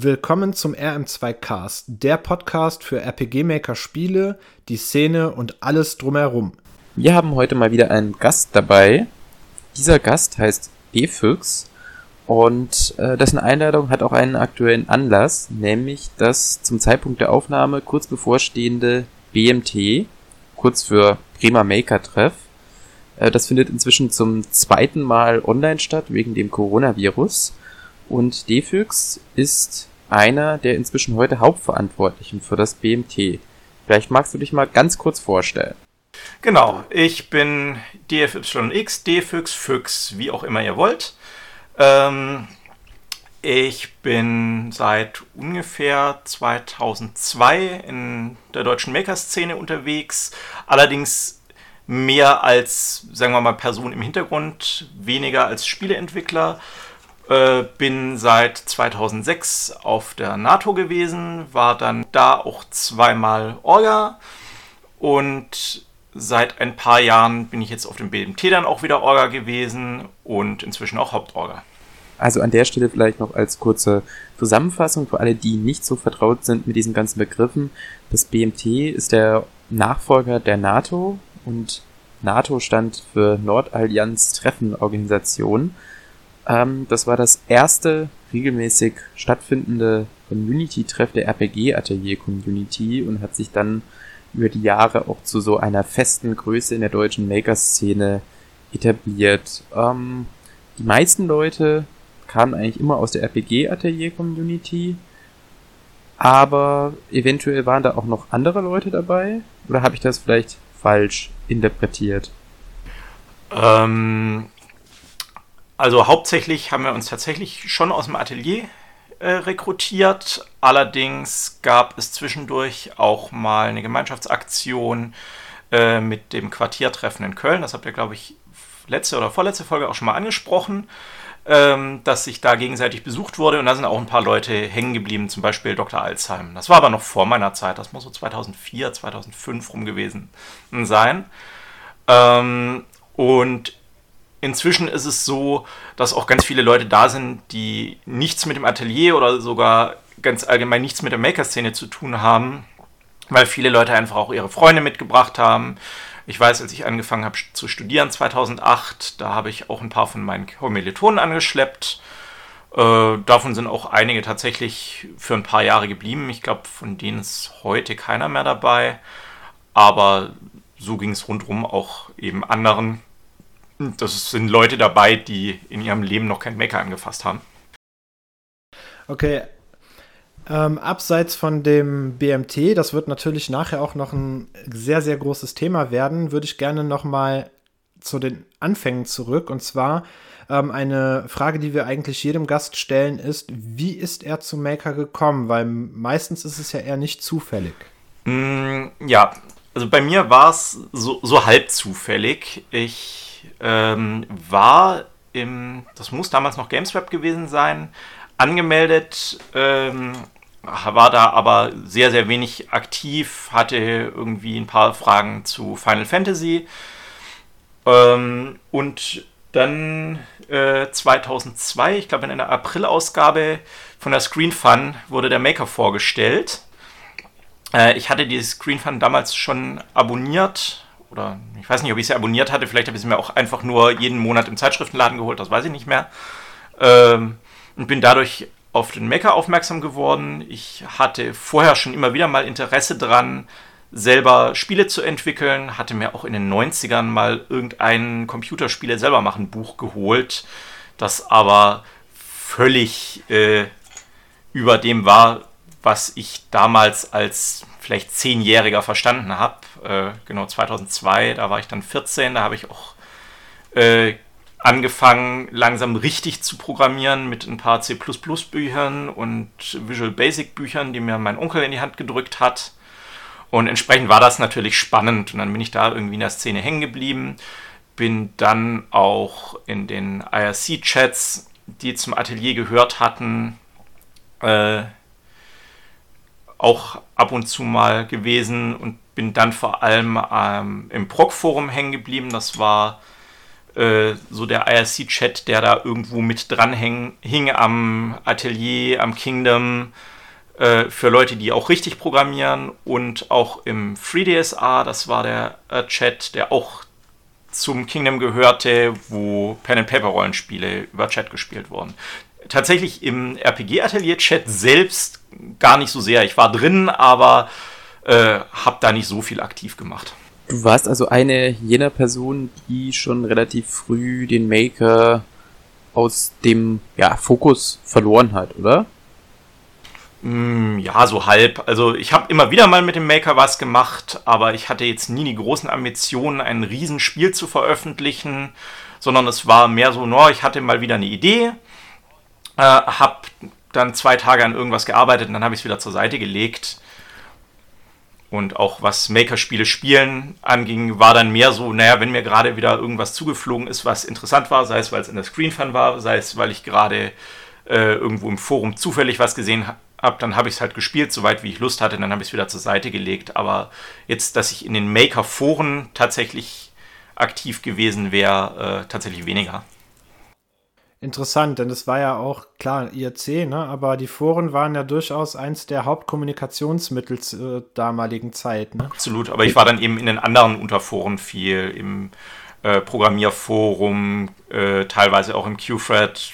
Willkommen zum RM2 Cast, der Podcast für RPG Maker Spiele, die Szene und alles drumherum. Wir haben heute mal wieder einen Gast dabei. Dieser Gast heißt Efüchs und äh, dessen Einladung hat auch einen aktuellen Anlass, nämlich das zum Zeitpunkt der Aufnahme kurz bevorstehende BMT, kurz für Bremer Maker Treff. Äh, das findet inzwischen zum zweiten Mal online statt wegen dem Coronavirus. Und Defüx ist einer der inzwischen heute Hauptverantwortlichen für das BMT. Vielleicht magst du dich mal ganz kurz vorstellen. Genau, ich bin DFYX, Defüx, Füchs, wie auch immer ihr wollt. Ähm, ich bin seit ungefähr 2002 in der deutschen Maker-Szene unterwegs, allerdings mehr als, sagen wir mal, Person im Hintergrund, weniger als Spieleentwickler. Äh, bin seit 2006 auf der NATO gewesen, war dann da auch zweimal Orga und seit ein paar Jahren bin ich jetzt auf dem BMT dann auch wieder Orga gewesen und inzwischen auch Hauptorga. Also an der Stelle vielleicht noch als kurze Zusammenfassung für alle, die nicht so vertraut sind mit diesen ganzen Begriffen. Das BMT ist der Nachfolger der NATO und NATO stand für Nordallianz Treffenorganisation. Ähm, das war das erste regelmäßig stattfindende Community-Treff der RPG-Atelier-Community und hat sich dann über die Jahre auch zu so einer festen Größe in der deutschen Maker-Szene etabliert. Ähm, die meisten Leute kamen eigentlich immer aus der RPG-Atelier-Community, aber eventuell waren da auch noch andere Leute dabei? Oder habe ich das vielleicht falsch interpretiert? Ähm, also hauptsächlich haben wir uns tatsächlich schon aus dem Atelier äh, rekrutiert. Allerdings gab es zwischendurch auch mal eine Gemeinschaftsaktion äh, mit dem Quartiertreffen in Köln. Das habt ihr, glaube ich, letzte oder vorletzte Folge auch schon mal angesprochen, ähm, dass sich da gegenseitig besucht wurde. Und da sind auch ein paar Leute hängen geblieben, zum Beispiel Dr. Alzheim. Das war aber noch vor meiner Zeit. Das muss so 2004, 2005 rum gewesen sein. Ähm, und Inzwischen ist es so, dass auch ganz viele Leute da sind, die nichts mit dem Atelier oder sogar ganz allgemein nichts mit der Maker-Szene zu tun haben, weil viele Leute einfach auch ihre Freunde mitgebracht haben. Ich weiß, als ich angefangen habe zu studieren 2008, da habe ich auch ein paar von meinen Kommilitonen angeschleppt. Äh, davon sind auch einige tatsächlich für ein paar Jahre geblieben. Ich glaube, von denen ist heute keiner mehr dabei. Aber so ging es rundherum auch eben anderen. Das sind Leute dabei, die in ihrem Leben noch kein Maker angefasst haben. Okay. Ähm, abseits von dem BMT, das wird natürlich nachher auch noch ein sehr, sehr großes Thema werden, würde ich gerne noch mal zu den Anfängen zurück. Und zwar ähm, eine Frage, die wir eigentlich jedem Gast stellen, ist, wie ist er zu Maker gekommen? Weil meistens ist es ja eher nicht zufällig. Mm, ja, also bei mir war es so, so halb zufällig. Ich ähm, war im, das muss damals noch Gamesweb gewesen sein, angemeldet, ähm, war da aber sehr, sehr wenig aktiv, hatte irgendwie ein paar Fragen zu Final Fantasy. Ähm, und dann äh, 2002, ich glaube in einer April-Ausgabe von der Screen Fun, wurde der Maker vorgestellt. Äh, ich hatte die Screen Fun damals schon abonniert, oder ich weiß nicht, ob ich sie abonniert hatte, vielleicht habe ich sie mir auch einfach nur jeden Monat im Zeitschriftenladen geholt, das weiß ich nicht mehr. Ähm, und bin dadurch auf den Maker aufmerksam geworden. Ich hatte vorher schon immer wieder mal Interesse dran, selber Spiele zu entwickeln, hatte mir auch in den 90ern mal irgendein Computerspiele selber machen Buch geholt, das aber völlig äh, über dem war, was ich damals als vielleicht Zehnjähriger verstanden habe. Äh, genau 2002, da war ich dann 14, da habe ich auch äh, angefangen, langsam richtig zu programmieren mit ein paar C++-Büchern und Visual Basic-Büchern, die mir mein Onkel in die Hand gedrückt hat. Und entsprechend war das natürlich spannend. Und dann bin ich da irgendwie in der Szene hängen geblieben. Bin dann auch in den IRC-Chats, die zum Atelier gehört hatten, äh, auch ab und zu mal gewesen und bin dann vor allem ähm, im Proc-Forum hängen geblieben. Das war äh, so der IRC-Chat, der da irgendwo mit dran hing, am Atelier, am Kingdom, äh, für Leute, die auch richtig programmieren und auch im FreeDSA, das war der äh, Chat, der auch zum Kingdom gehörte, wo Pen-and-Paper-Rollenspiele über Chat gespielt wurden. Tatsächlich im RPG-Atelier-Chat selbst gar nicht so sehr. Ich war drin, aber äh, habe da nicht so viel aktiv gemacht. Du warst also eine jener Personen, die schon relativ früh den Maker aus dem ja, Fokus verloren hat, oder? Mm, ja, so halb. Also ich habe immer wieder mal mit dem Maker was gemacht, aber ich hatte jetzt nie die großen Ambitionen, ein Riesenspiel zu veröffentlichen, sondern es war mehr so, no, ich hatte mal wieder eine Idee, äh, habe dann zwei Tage an irgendwas gearbeitet und dann habe ich es wieder zur Seite gelegt und auch was Maker-Spiele spielen anging, war dann mehr so, naja, wenn mir gerade wieder irgendwas zugeflogen ist, was interessant war, sei es, weil es in der Screen-Fan war, sei es, weil ich gerade äh, irgendwo im Forum zufällig was gesehen habe, dann habe ich es halt gespielt, soweit wie ich Lust hatte, dann habe ich es wieder zur Seite gelegt. Aber jetzt, dass ich in den Maker-Foren tatsächlich aktiv gewesen wäre, äh, tatsächlich weniger interessant, denn es war ja auch, klar, IRC, ne, aber die Foren waren ja durchaus eins der Hauptkommunikationsmittel zur damaligen Zeit. Ne? Absolut, aber ich war dann eben in den anderen Unterforen viel, im äh, Programmierforum, äh, teilweise auch im Q-Thread,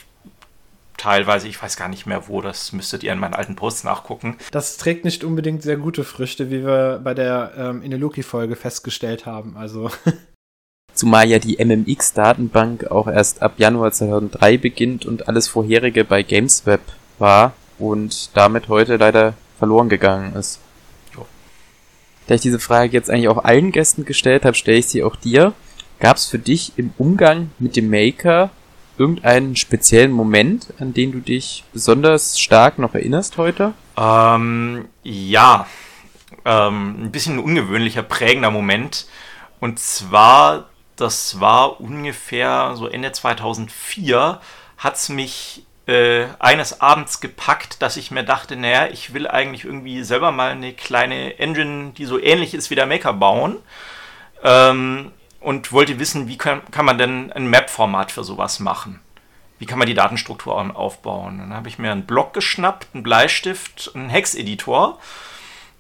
teilweise, ich weiß gar nicht mehr wo, das müsstet ihr in meinen alten Posts nachgucken. Das trägt nicht unbedingt sehr gute Früchte, wie wir bei der ähm, Ineluki-Folge festgestellt haben. Also Zumal ja die MMX-Datenbank auch erst ab Januar 2003 beginnt und alles vorherige bei GamesWeb war und damit heute leider verloren gegangen ist. Jo. Da ich diese Frage jetzt eigentlich auch allen Gästen gestellt habe, stelle ich sie auch dir. Gab es für dich im Umgang mit dem Maker irgendeinen speziellen Moment, an den du dich besonders stark noch erinnerst heute? Ähm, ja, ähm, ein bisschen ein ungewöhnlicher, prägender Moment. Und zwar das war ungefähr so Ende 2004, hat es mich äh, eines Abends gepackt, dass ich mir dachte, naja, ich will eigentlich irgendwie selber mal eine kleine Engine, die so ähnlich ist wie der Maker bauen. Ähm, und wollte wissen, wie kann, kann man denn ein Map-Format für sowas machen? Wie kann man die Datenstruktur aufbauen? Dann habe ich mir einen Block geschnappt, einen Bleistift, einen Hex-Editor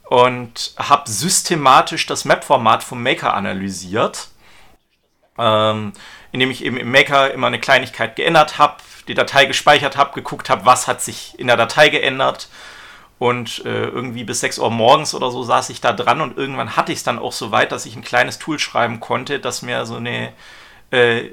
und habe systematisch das Map-Format vom Maker analysiert ähm, indem ich eben im Maker immer eine Kleinigkeit geändert habe, die Datei gespeichert habe, geguckt habe, was hat sich in der Datei geändert. Und äh, irgendwie bis 6 Uhr morgens oder so saß ich da dran und irgendwann hatte ich es dann auch so weit, dass ich ein kleines Tool schreiben konnte, das mir so eine äh,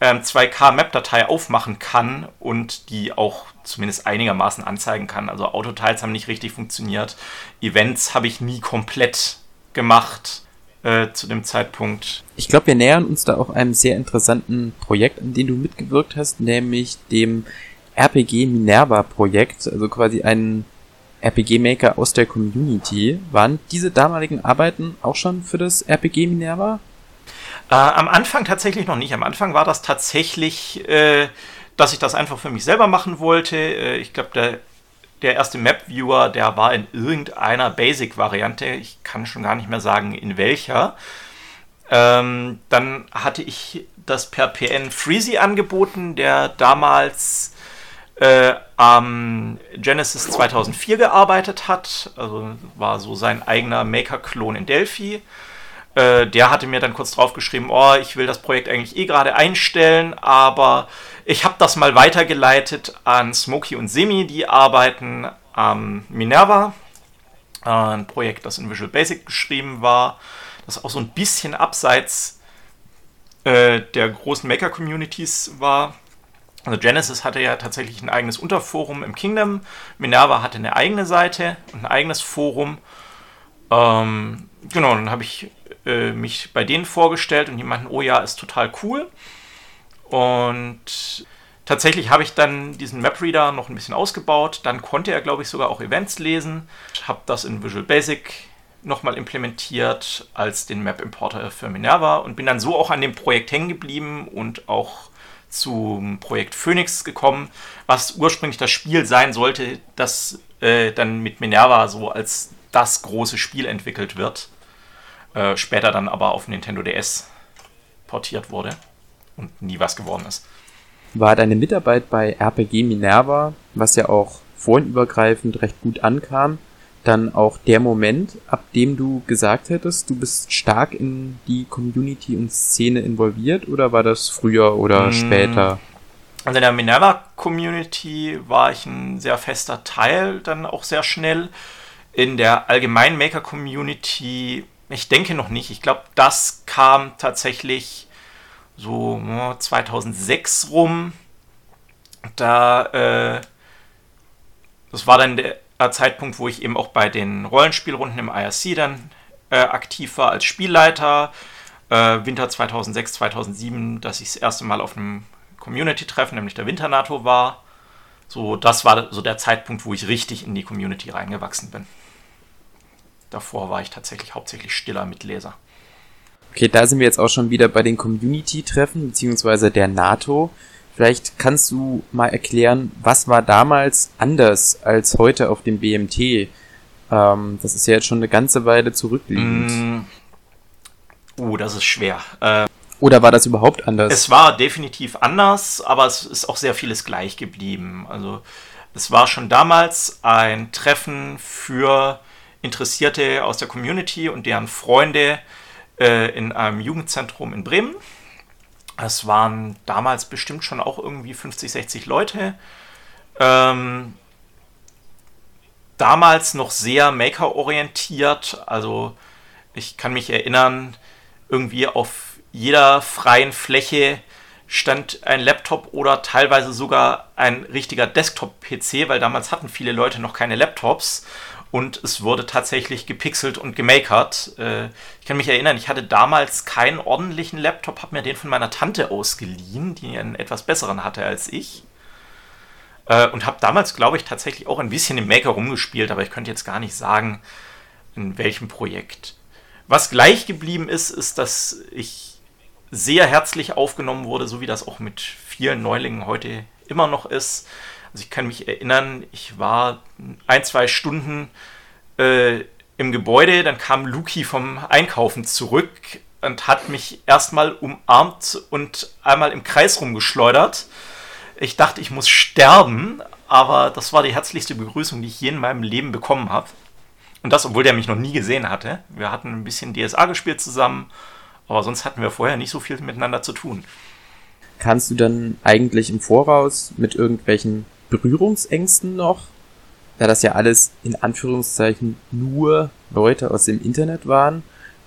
2K-Map-Datei ähm, aufmachen kann und die auch zumindest einigermaßen anzeigen kann. Also Autoteils haben nicht richtig funktioniert. Events habe ich nie komplett gemacht äh, zu dem Zeitpunkt. Ich glaube, wir nähern uns da auch einem sehr interessanten Projekt, an dem du mitgewirkt hast, nämlich dem RPG Minerva Projekt, also quasi ein RPG-Maker aus der Community. Waren diese damaligen Arbeiten auch schon für das RPG Minerva? Äh, am Anfang tatsächlich noch nicht. Am Anfang war das tatsächlich, äh, dass ich das einfach für mich selber machen wollte. Äh, ich glaube, der der erste Map-Viewer, der war in irgendeiner Basic-Variante. Ich kann schon gar nicht mehr sagen, in welcher. Ähm, dann hatte ich das per PN Freezy angeboten, der damals äh, am Genesis 2004 gearbeitet hat. Also war so sein eigener Maker-Klon in Delphi. Äh, der hatte mir dann kurz drauf geschrieben, oh, ich will das Projekt eigentlich eh gerade einstellen, aber ich habe das mal weitergeleitet an Smokey und Semi, die arbeiten am Minerva, äh, ein Projekt, das in Visual Basic geschrieben war, das auch so ein bisschen abseits äh, der großen Maker-Communities war. Also Genesis hatte ja tatsächlich ein eigenes Unterforum im Kingdom, Minerva hatte eine eigene Seite und ein eigenes Forum. Ähm, genau, dann habe ich äh, mich bei denen vorgestellt und die meinten, oh ja, ist total cool. Und tatsächlich habe ich dann diesen Map-Reader noch ein bisschen ausgebaut. Dann konnte er, glaube ich, sogar auch Events lesen. Ich habe das in Visual Basic nochmal implementiert als den Map-Importer für Minerva und bin dann so auch an dem Projekt hängen geblieben und auch zum Projekt Phoenix gekommen, was ursprünglich das Spiel sein sollte, das äh, dann mit Minerva so als das große Spiel entwickelt wird. Äh, später dann aber auf Nintendo DS portiert wurde und nie was geworden ist. War deine Mitarbeit bei RPG Minerva, was ja auch forenübergreifend recht gut ankam, dann auch der Moment, ab dem du gesagt hättest, du bist stark in die Community und Szene involviert oder war das früher oder mm. später? Also in der Minerva-Community war ich ein sehr fester Teil, dann auch sehr schnell. In der allgemeinen Maker-Community, ich denke noch nicht. Ich glaube, das kam tatsächlich so 2006 rum. Da, äh, das war dann der Zeitpunkt, wo ich eben auch bei den Rollenspielrunden im IRC dann äh, aktiv war als Spielleiter. Äh, Winter 2006, 2007, dass ich das erste Mal auf einem Community-Treffen, nämlich der Winter-NATO war. So, das war so der Zeitpunkt, wo ich richtig in die Community reingewachsen bin. Davor war ich tatsächlich hauptsächlich stiller Mitleser. Okay, da sind wir jetzt auch schon wieder bei den Community-Treffen, beziehungsweise der NATO. Vielleicht kannst du mal erklären, was war damals anders als heute auf dem BMT? Ähm, das ist ja jetzt schon eine ganze Weile zurückliegend. Mm. Oh, das ist schwer. Äh, Oder war das überhaupt anders? Es war definitiv anders, aber es ist auch sehr vieles gleich geblieben. Also es war schon damals ein Treffen für Interessierte aus der Community und deren Freunde äh, in einem Jugendzentrum in Bremen. Es waren damals bestimmt schon auch irgendwie 50, 60 Leute. Ähm, damals noch sehr Maker-orientiert. Also ich kann mich erinnern, irgendwie auf jeder freien Fläche stand ein Laptop oder teilweise sogar ein richtiger Desktop-PC, weil damals hatten viele Leute noch keine Laptops und es wurde tatsächlich gepixelt und gemakert. Äh, ich kann mich erinnern, ich hatte damals keinen ordentlichen Laptop, habe mir den von meiner Tante ausgeliehen, die einen etwas besseren hatte als ich. Äh, und habe damals, glaube ich, tatsächlich auch ein bisschen im Maker rumgespielt, aber ich könnte jetzt gar nicht sagen, in welchem Projekt. Was gleich geblieben ist, ist, dass ich sehr herzlich aufgenommen wurde, so wie das auch mit vielen Neulingen heute immer noch ist. Also ich kann mich erinnern, ich war ein, zwei Stunden äh, im Gebäude, dann kam Luki vom Einkaufen zurück und hat mich erstmal umarmt und einmal im Kreis rumgeschleudert. Ich dachte, ich muss sterben, aber das war die herzlichste Begrüßung, die ich je in meinem Leben bekommen habe. Und das, obwohl der mich noch nie gesehen hatte. Wir hatten ein bisschen DSA gespielt zusammen, aber sonst hatten wir vorher nicht so viel miteinander zu tun. Kannst du dann eigentlich im Voraus mit irgendwelchen Berührungsängsten noch, da das ja alles in Anführungszeichen nur Leute aus dem Internet waren?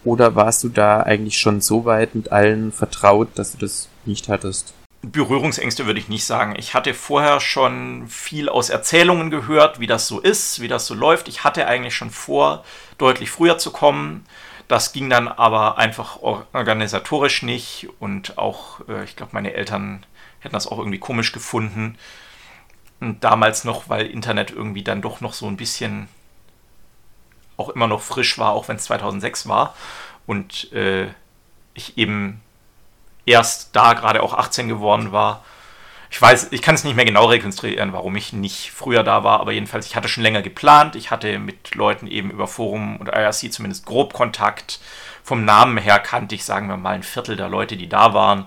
Oder warst du da eigentlich schon so weit mit allen vertraut, dass du das nicht hattest? Berührungsängste würde ich nicht sagen. Ich hatte vorher schon viel aus Erzählungen gehört, wie das so ist, wie das so läuft. Ich hatte eigentlich schon vor, deutlich früher zu kommen. Das ging dann aber einfach organisatorisch nicht und auch, äh, ich glaube, meine Eltern hätten das auch irgendwie komisch gefunden. Damals noch, weil Internet irgendwie dann doch noch so ein bisschen auch immer noch frisch war, auch wenn es 2006 war. Und äh, ich eben erst da gerade auch 18 geworden war. Ich weiß, ich kann es nicht mehr genau rekonstruieren, warum ich nicht früher da war, aber jedenfalls, ich hatte schon länger geplant. Ich hatte mit Leuten eben über Forum und IRC zumindest grob Kontakt. Vom Namen her kannte ich, sagen wir mal, ein Viertel der Leute, die da waren.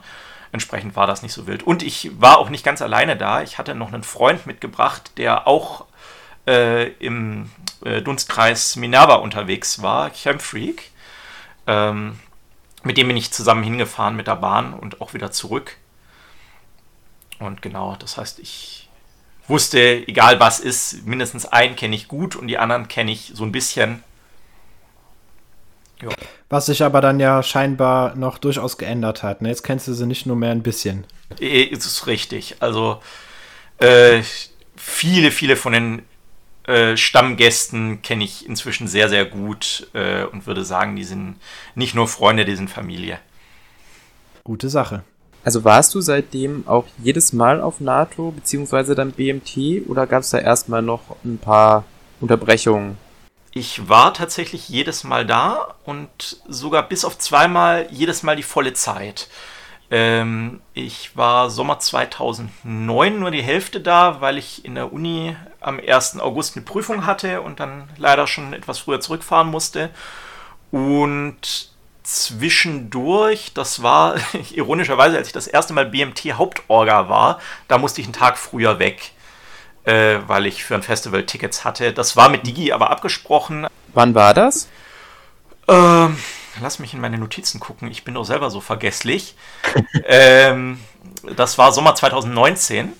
Entsprechend war das nicht so wild. Und ich war auch nicht ganz alleine da. Ich hatte noch einen Freund mitgebracht, der auch äh, im äh, Dunstkreis Minerva unterwegs war, Campfreak. Ähm, mit dem bin ich zusammen hingefahren mit der Bahn und auch wieder zurück. Und genau, das heißt, ich wusste, egal was ist, mindestens einen kenne ich gut und die anderen kenne ich so ein bisschen. Ja. Was sich aber dann ja scheinbar noch durchaus geändert hat. Ne? Jetzt kennst du sie nicht nur mehr ein bisschen. Es ist richtig. Also äh, viele, viele von den äh, Stammgästen kenne ich inzwischen sehr, sehr gut äh, und würde sagen, die sind nicht nur Freunde, die sind Familie. Gute Sache. Also warst du seitdem auch jedes Mal auf NATO beziehungsweise dann BMT oder gab es da erstmal noch ein paar Unterbrechungen? Ich war tatsächlich jedes Mal da und sogar bis auf zweimal jedes Mal die volle Zeit. Ähm, ich war Sommer 2009 nur die Hälfte da, weil ich in der Uni am 1. August eine Prüfung hatte und dann leider schon etwas früher zurückfahren musste. Und zwischendurch, das war ironischerweise, als ich das erste Mal BMT Hauptorga war, da musste ich einen Tag früher weg, äh, weil ich für ein Festival Tickets hatte. Das war mit Digi aber abgesprochen. Wann war das? Ähm, lass mich in meine Notizen gucken, ich bin doch selber so vergesslich. ähm, das war Sommer 2019.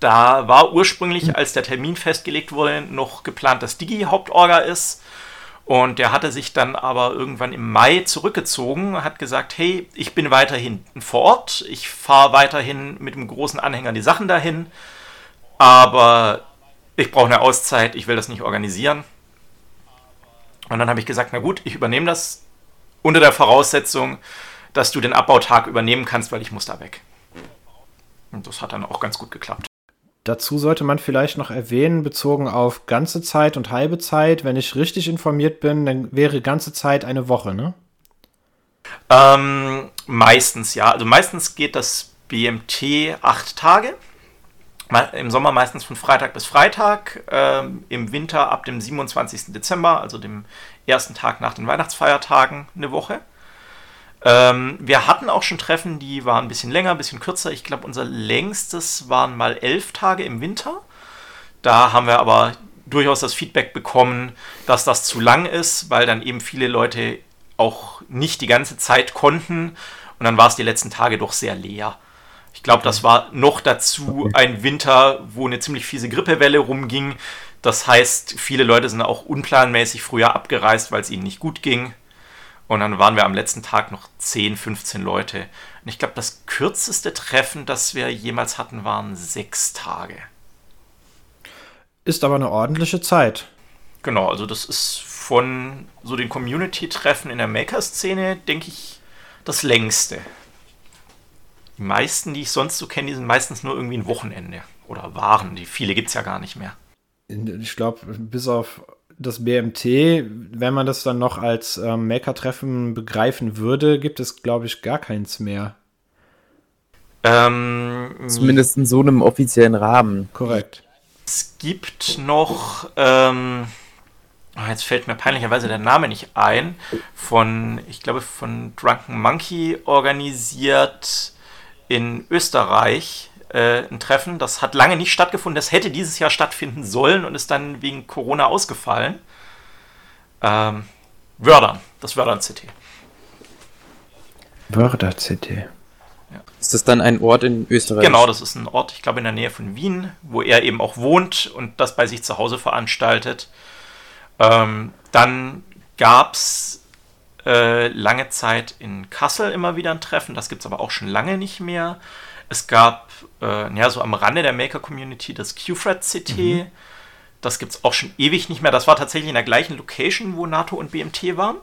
Da war ursprünglich, als der Termin festgelegt wurde, noch geplant, dass Digi Hauptorga ist. Und der hatte sich dann aber irgendwann im Mai zurückgezogen, hat gesagt, hey, ich bin weiterhin vor Ort, ich fahre weiterhin mit dem großen Anhänger die Sachen dahin, aber ich brauche eine Auszeit, ich will das nicht organisieren. Und dann habe ich gesagt, na gut, ich übernehme das unter der Voraussetzung, dass du den Abbautag übernehmen kannst, weil ich muss da weg. Und das hat dann auch ganz gut geklappt. Dazu sollte man vielleicht noch erwähnen, bezogen auf ganze Zeit und halbe Zeit, wenn ich richtig informiert bin, dann wäre ganze Zeit eine Woche, ne? Ähm, meistens, ja. Also meistens geht das BMT acht Tage. Im Sommer meistens von Freitag bis Freitag. Ähm, Im Winter ab dem 27. Dezember, also dem ersten Tag nach den Weihnachtsfeiertagen, eine Woche. Ähm, wir hatten auch schon Treffen, die waren ein bisschen länger, ein bisschen kürzer. Ich glaube, unser längstes waren mal elf Tage im Winter. Da haben wir aber durchaus das Feedback bekommen, dass das zu lang ist, weil dann eben viele Leute auch nicht die ganze Zeit konnten. Und dann war es die letzten Tage doch sehr leer. Ich glaube, das war noch dazu ein Winter, wo eine ziemlich fiese Grippewelle rumging. Das heißt, viele Leute sind auch unplanmäßig früher abgereist, weil es ihnen nicht gut ging. Und dann waren wir am letzten Tag noch 10, 15 Leute. Und ich glaube, das kürzeste Treffen, das wir jemals hatten, waren sechs Tage. Ist aber eine ordentliche Zeit. Genau, also das ist von so den Community-Treffen in der Maker-Szene, denke ich, das längste. Die meisten, die ich sonst so kenne, die sind meistens nur irgendwie ein Wochenende. Oder waren. Die viele gibt es ja gar nicht mehr. Ich glaube, bis auf das BMT, wenn man das dann noch als ähm, Maker-Treffen begreifen würde, gibt es, glaube ich, gar keins mehr. Ähm, Zumindest in so einem offiziellen Rahmen. Korrekt. Es gibt noch, ähm, oh, jetzt fällt mir peinlicherweise der Name nicht ein, von, ich glaube, von Drunken Monkey organisiert in Österreich äh, ein Treffen. Das hat lange nicht stattgefunden. Das hätte dieses Jahr stattfinden sollen und ist dann wegen Corona ausgefallen. Ähm, Wördern, das Wördern-CT. Wörder-CT. Ja. Ist das dann ein Ort in Österreich? Genau, das ist ein Ort, ich glaube, in der Nähe von Wien, wo er eben auch wohnt und das bei sich zu Hause veranstaltet. Ähm, dann gab es äh, lange Zeit in Kassel immer wieder ein Treffen, das gibt es aber auch schon lange nicht mehr. Es gab äh, ja, so am Rande der Maker-Community das QFred-CT. Mhm. Das gibt es auch schon ewig nicht mehr. Das war tatsächlich in der gleichen Location, wo NATO und BMT waren.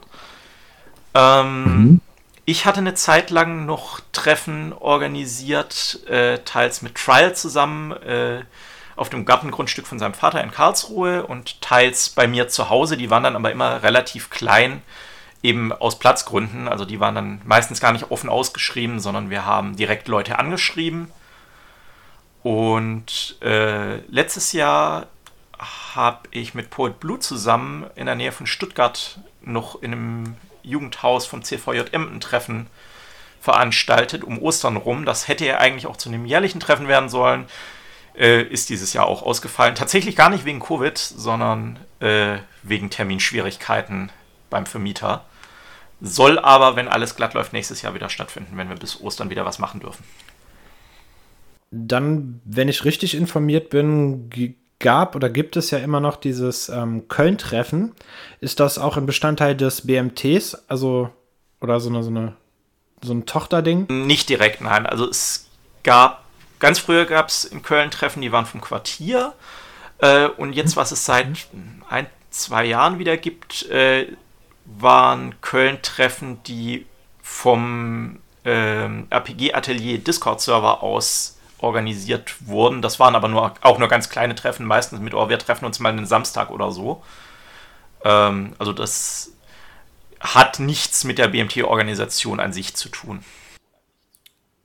Ähm, mhm. Ich hatte eine Zeit lang noch Treffen organisiert, äh, teils mit Trial zusammen äh, auf dem Gartengrundstück von seinem Vater in Karlsruhe und teils bei mir zu Hause. Die waren dann aber immer relativ klein eben aus Platzgründen. Also die waren dann meistens gar nicht offen ausgeschrieben, sondern wir haben direkt Leute angeschrieben. Und äh, letztes Jahr habe ich mit Poet Blue zusammen in der Nähe von Stuttgart noch in einem Jugendhaus vom CVJM ein Treffen veranstaltet, um Ostern rum. Das hätte ja eigentlich auch zu einem jährlichen Treffen werden sollen. Äh, ist dieses Jahr auch ausgefallen. Tatsächlich gar nicht wegen Covid, sondern äh, wegen Terminschwierigkeiten beim Vermieter. Soll aber, wenn alles glatt läuft, nächstes Jahr wieder stattfinden, wenn wir bis Ostern wieder was machen dürfen. Dann, wenn ich richtig informiert bin, gab oder gibt es ja immer noch dieses ähm, Köln-Treffen. Ist das auch ein Bestandteil des BMTs? Also, oder so eine, so eine so ein Tochterding? Nicht direkt, nein. Also es gab, ganz früher gab es in Köln Treffen, die waren vom Quartier. Äh, und jetzt, was es seit ein, zwei Jahren wieder gibt, äh, waren Köln-Treffen, die vom ähm, RPG-Atelier Discord-Server aus organisiert wurden. Das waren aber nur, auch nur ganz kleine Treffen, meistens mit, oh, wir treffen uns mal einen Samstag oder so. Ähm, also das hat nichts mit der BMT-Organisation an sich zu tun.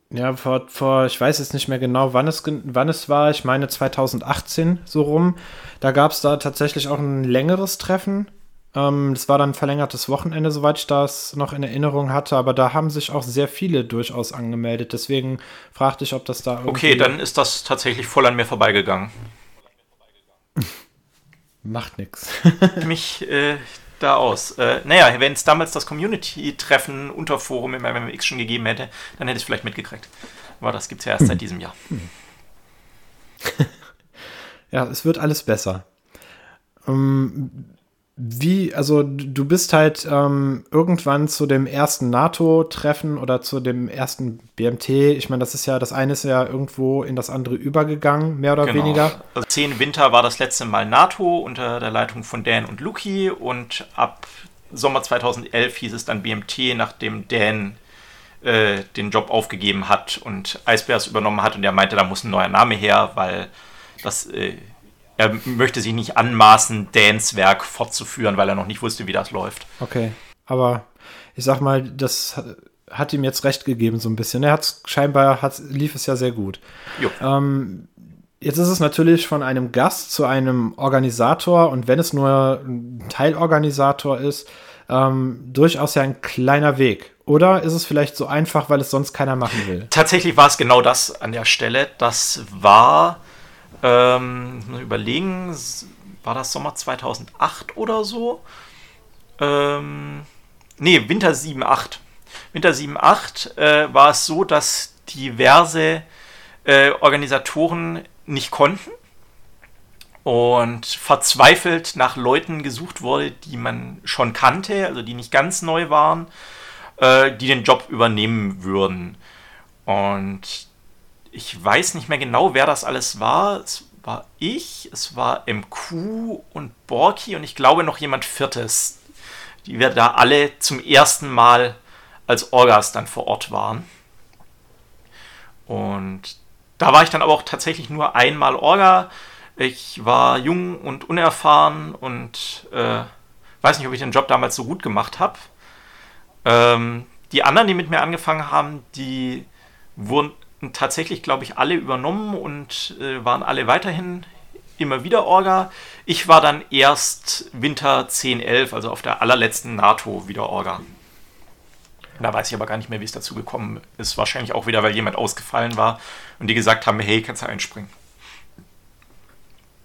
Ja, vor, vor, ich weiß jetzt nicht mehr genau, wann es, wann es war, ich meine 2018 so rum. Da gab es da tatsächlich auch ein längeres Treffen Ähm, das war dann ein verlängertes Wochenende, soweit ich das noch in Erinnerung hatte, aber da haben sich auch sehr viele durchaus angemeldet. Deswegen fragte ich, ob das da. Okay, dann ist das tatsächlich voll an mir vorbeigegangen. Macht nichts. Mich äh, da aus. Äh, naja, wenn es damals das Community-Treffen unter Forum im MMX schon gegeben hätte, dann hätte ich es vielleicht mitgekriegt. Aber das gibt es ja erst seit diesem Jahr. ja, es wird alles besser. Ähm, wie, also du bist halt ähm, irgendwann zu dem ersten NATO-Treffen oder zu dem ersten BMT, ich meine, das ist ja, das eine ist ja irgendwo in das andere übergegangen, mehr oder genau. weniger. Also 10 Winter war das letzte Mal NATO unter der Leitung von Dan und Luki und ab Sommer 2011 hieß es dann BMT, nachdem Dan äh, den Job aufgegeben hat und Eisbärs übernommen hat und er meinte, da muss ein neuer Name her, weil das äh, er möchte sich nicht anmaßen, Dans Werk fortzuführen, weil er noch nicht wusste, wie das läuft. Okay, aber ich sag mal, das hat ihm jetzt recht gegeben, so ein bisschen. Er hat scheinbar hat, lief es ja sehr gut. Ähm, jetzt ist es natürlich von einem Gast zu einem Organisator und wenn es nur ein Teilorganisator ist, ähm, durchaus ja ein kleiner Weg. Oder ist es vielleicht so einfach, weil es sonst keiner machen will? Tatsächlich war es genau das an der Stelle. Das war ähm, muss überlegen, war das Sommer 2008 oder so? Ähm, nee, Winter 7, 8. Winter 7, 8 äh, war es so, dass diverse äh, Organisatoren nicht konnten und verzweifelt nach Leuten gesucht wurde, die man schon kannte, also die nicht ganz neu waren, äh, die den Job übernehmen würden. Und ich weiß nicht mehr genau, wer das alles war. Es war ich, es war MQ und Borki und ich glaube noch jemand Viertes, die wir da alle zum ersten Mal als Orgas dann vor Ort waren. Und da war ich dann aber auch tatsächlich nur einmal Orga. Ich war jung und unerfahren und äh, weiß nicht, ob ich den Job damals so gut gemacht habe. Ähm, die anderen, die mit mir angefangen haben, die wurden tatsächlich, glaube ich, alle übernommen und äh, waren alle weiterhin immer wieder Orga. Ich war dann erst Winter 10, 11, also auf der allerletzten NATO wieder Orga. Da weiß ich aber gar nicht mehr, wie es dazu gekommen ist. Wahrscheinlich auch wieder, weil jemand ausgefallen war und die gesagt haben, hey, kannst du einspringen.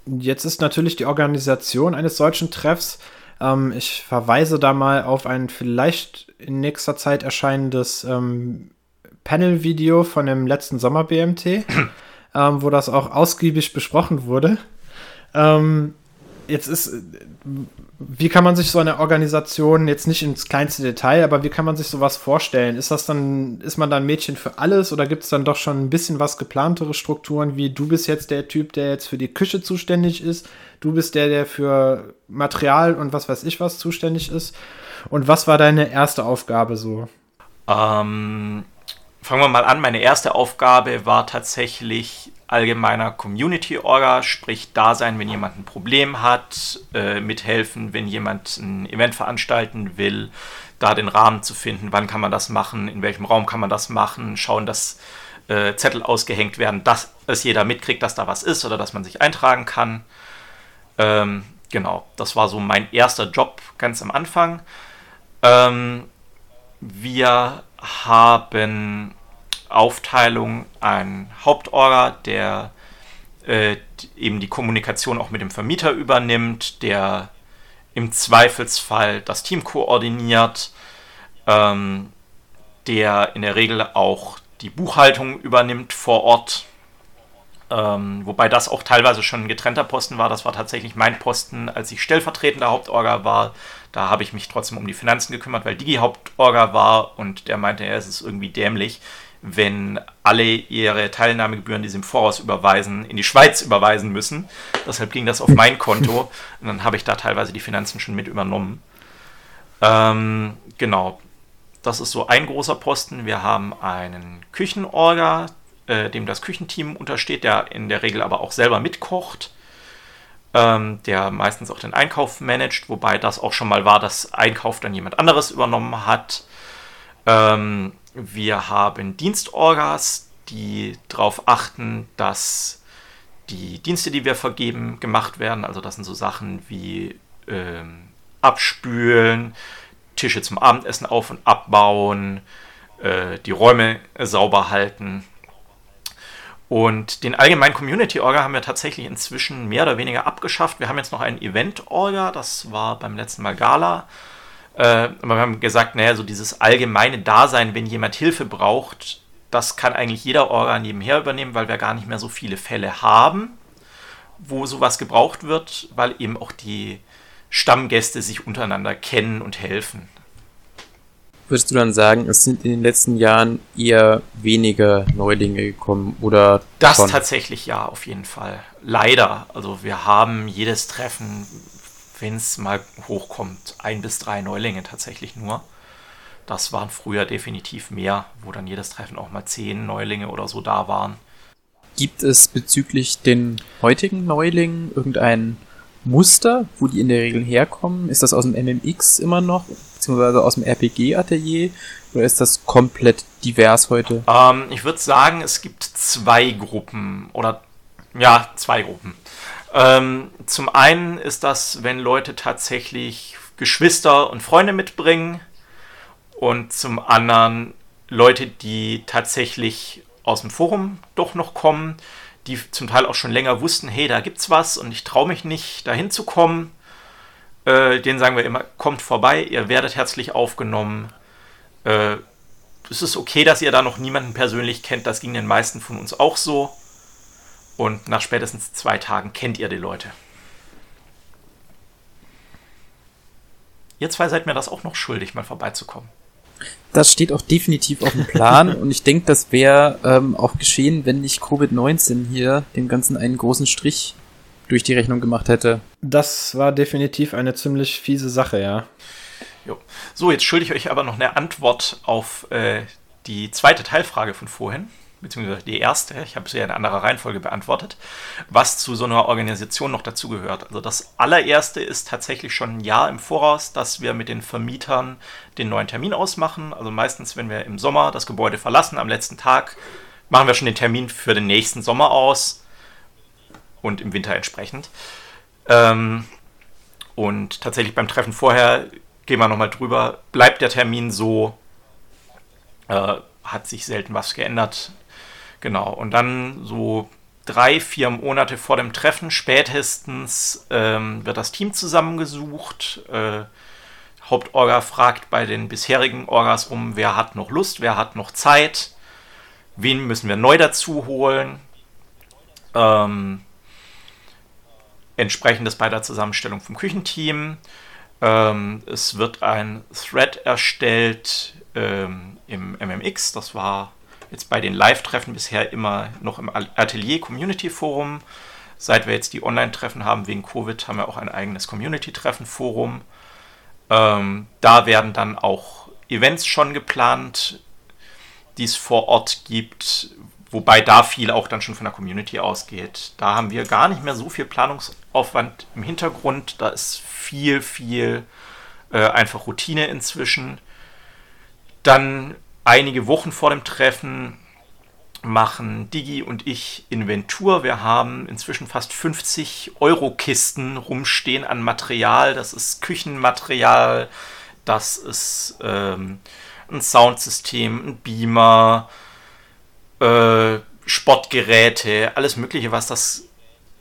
Jetzt ist natürlich die Organisation eines solchen Treffs. Ähm, ich verweise da mal auf ein vielleicht in nächster Zeit erscheinendes ähm, Panel-Video von dem letzten Sommer-BMT, ähm, wo das auch ausgiebig besprochen wurde. Ähm, jetzt ist, wie kann man sich so eine Organisation jetzt nicht ins kleinste Detail, aber wie kann man sich sowas vorstellen? Ist das dann, ist man dann Mädchen für alles oder gibt es dann doch schon ein bisschen was geplantere Strukturen, wie du bist jetzt der Typ, der jetzt für die Küche zuständig ist, du bist der, der für Material und was weiß ich was zuständig ist? Und was war deine erste Aufgabe so? Ähm, fangen wir mal an. Meine erste Aufgabe war tatsächlich allgemeiner Community-Orga, sprich da sein, wenn jemand ein Problem hat, äh, mithelfen, wenn jemand ein Event veranstalten will, da den Rahmen zu finden, wann kann man das machen, in welchem Raum kann man das machen, schauen, dass äh, Zettel ausgehängt werden, dass es jeder mitkriegt, dass da was ist oder dass man sich eintragen kann. Ähm, genau, das war so mein erster Job ganz am Anfang. Ähm, wir haben Aufteilung ein Hauptorga, der äh, eben die Kommunikation auch mit dem Vermieter übernimmt, der im Zweifelsfall das Team koordiniert, ähm, der in der Regel auch die Buchhaltung übernimmt vor Ort. Ähm, wobei das auch teilweise schon ein getrennter Posten war. Das war tatsächlich mein Posten, als ich stellvertretender Hauptorga war. Da habe ich mich trotzdem um die Finanzen gekümmert, weil Digi Hauptorga war und der meinte, ja, es ist irgendwie dämlich, wenn alle ihre Teilnahmegebühren, die sie im Voraus überweisen, in die Schweiz überweisen müssen. Deshalb ging das auf mein Konto und dann habe ich da teilweise die Finanzen schon mit übernommen. Ähm, genau, das ist so ein großer Posten. Wir haben einen Küchenorga, äh, dem das Küchenteam untersteht, der in der Regel aber auch selber mitkocht, ähm, der meistens auch den Einkauf managt, wobei das auch schon mal war, dass Einkauf dann jemand anderes übernommen hat. Ähm, wir haben Dienstorgas, die darauf achten, dass die Dienste, die wir vergeben, gemacht werden. Also das sind so Sachen wie ähm, abspülen, Tische zum Abendessen auf und abbauen, äh, die Räume sauber halten. Und den allgemeinen Community-Orga haben wir tatsächlich inzwischen mehr oder weniger abgeschafft. Wir haben jetzt noch einen Event-Orga, das war beim letzten Mal Gala. Äh, aber wir haben gesagt, naja, so dieses allgemeine Dasein, wenn jemand Hilfe braucht, das kann eigentlich jeder Orga nebenher übernehmen, weil wir gar nicht mehr so viele Fälle haben, wo sowas gebraucht wird, weil eben auch die Stammgäste sich untereinander kennen und helfen. Würdest du dann sagen, es sind in den letzten Jahren eher weniger Neulinge gekommen oder? Das schon? tatsächlich ja, auf jeden Fall. Leider. Also wir haben jedes Treffen, wenn es mal hochkommt, ein bis drei Neulinge tatsächlich nur. Das waren früher definitiv mehr, wo dann jedes Treffen auch mal zehn Neulinge oder so da waren. Gibt es bezüglich den heutigen Neulingen irgendein Muster, wo die in der Regel herkommen? Ist das aus dem MMX immer noch, beziehungsweise aus dem RPG-Atelier? Oder ist das komplett divers heute? Ähm, ich würde sagen, es gibt zwei Gruppen oder ja, zwei Gruppen. Ähm, zum einen ist das, wenn Leute tatsächlich Geschwister und Freunde mitbringen und zum anderen Leute, die tatsächlich aus dem Forum doch noch kommen die zum Teil auch schon länger wussten, hey, da gibt's was und ich traue mich nicht, da hinzukommen. Äh, denen sagen wir immer, kommt vorbei, ihr werdet herzlich aufgenommen. Äh, es ist okay, dass ihr da noch niemanden persönlich kennt, das ging den meisten von uns auch so. Und nach spätestens zwei Tagen kennt ihr die Leute. Ihr zwei seid mir das auch noch schuldig, mal vorbeizukommen. Das steht auch definitiv auf dem Plan und ich denke, das wäre ähm, auch geschehen, wenn nicht Covid-19 hier dem Ganzen einen großen Strich durch die Rechnung gemacht hätte. Das war definitiv eine ziemlich fiese Sache, ja. Jo. So, jetzt schulde ich euch aber noch eine Antwort auf äh, die zweite Teilfrage von vorhin beziehungsweise die erste, ich habe sie ja in anderer Reihenfolge beantwortet, was zu so einer Organisation noch dazugehört. Also das allererste ist tatsächlich schon ein Jahr im Voraus, dass wir mit den Vermietern den neuen Termin ausmachen. Also meistens, wenn wir im Sommer das Gebäude verlassen, am letzten Tag, machen wir schon den Termin für den nächsten Sommer aus und im Winter entsprechend. Ähm, und tatsächlich beim Treffen vorher gehen wir nochmal drüber, bleibt der Termin so, äh, hat sich selten was geändert. Genau, und dann so drei, vier Monate vor dem Treffen spätestens ähm, wird das Team zusammengesucht. Äh, Hauptorga fragt bei den bisherigen Orgas um, wer hat noch Lust, wer hat noch Zeit, wen müssen wir neu dazu holen. Ähm, entsprechendes bei der Zusammenstellung vom Küchenteam. Ähm, es wird ein Thread erstellt ähm, im MMX, das war jetzt bei den Live-Treffen bisher immer noch im Atelier Community Forum. Seit wir jetzt die Online-Treffen haben wegen Covid, haben wir auch ein eigenes Community-Treffen-Forum. Ähm, da werden dann auch Events schon geplant, die es vor Ort gibt, wobei da viel auch dann schon von der Community ausgeht. Da haben wir gar nicht mehr so viel Planungsaufwand im Hintergrund. Da ist viel, viel äh, einfach Routine inzwischen. Dann einige Wochen vor dem Treffen machen Digi und ich Inventur. Wir haben inzwischen fast 50 Euro-Kisten rumstehen an Material. Das ist Küchenmaterial, das ist ähm, ein Soundsystem, ein Beamer, äh, Sportgeräte, alles Mögliche, was das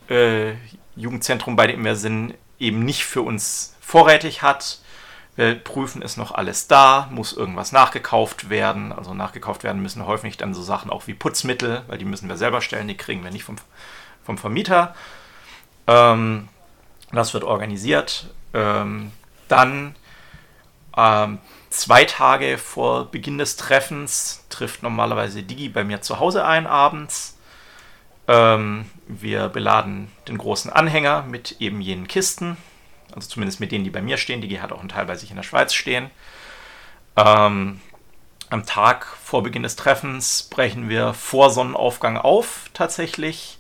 äh, Jugendzentrum bei dem sind, eben nicht für uns vorrätig hat. Wir prüfen, ist noch alles da, muss irgendwas nachgekauft werden. Also nachgekauft werden müssen häufig dann so Sachen auch wie Putzmittel, weil die müssen wir selber stellen, die kriegen wir nicht vom, vom Vermieter. Ähm, das wird organisiert. Ähm, dann ähm, zwei Tage vor Beginn des Treffens trifft normalerweise Digi bei mir zu Hause ein abends. Ähm, wir beladen den großen Anhänger mit eben jenen Kisten also zumindest mit denen, die bei mir stehen. Die hat auch einen Teil bei sich in der Schweiz stehen. Ähm, am Tag vor Beginn des Treffens brechen wir vor Sonnenaufgang auf, tatsächlich.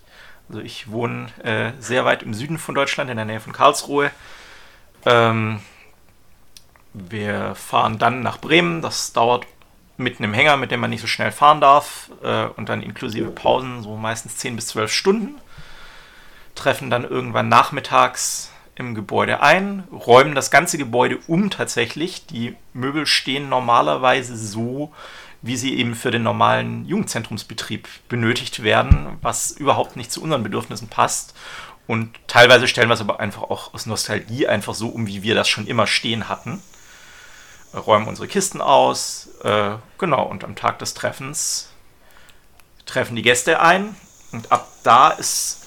Also ich wohne äh, sehr weit im Süden von Deutschland, in der Nähe von Karlsruhe. Ähm, wir fahren dann nach Bremen. Das dauert mitten im Hänger, mit dem man nicht so schnell fahren darf. Äh, und dann inklusive Pausen, so meistens 10 bis 12 Stunden. Treffen dann irgendwann nachmittags im Gebäude ein, räumen das ganze Gebäude um tatsächlich. Die Möbel stehen normalerweise so, wie sie eben für den normalen Jugendzentrumsbetrieb benötigt werden, was überhaupt nicht zu unseren Bedürfnissen passt. Und teilweise stellen wir es aber einfach auch aus Nostalgie einfach so um, wie wir das schon immer stehen hatten. Räumen unsere Kisten aus, äh, genau, und am Tag des Treffens treffen die Gäste ein. Und ab da ist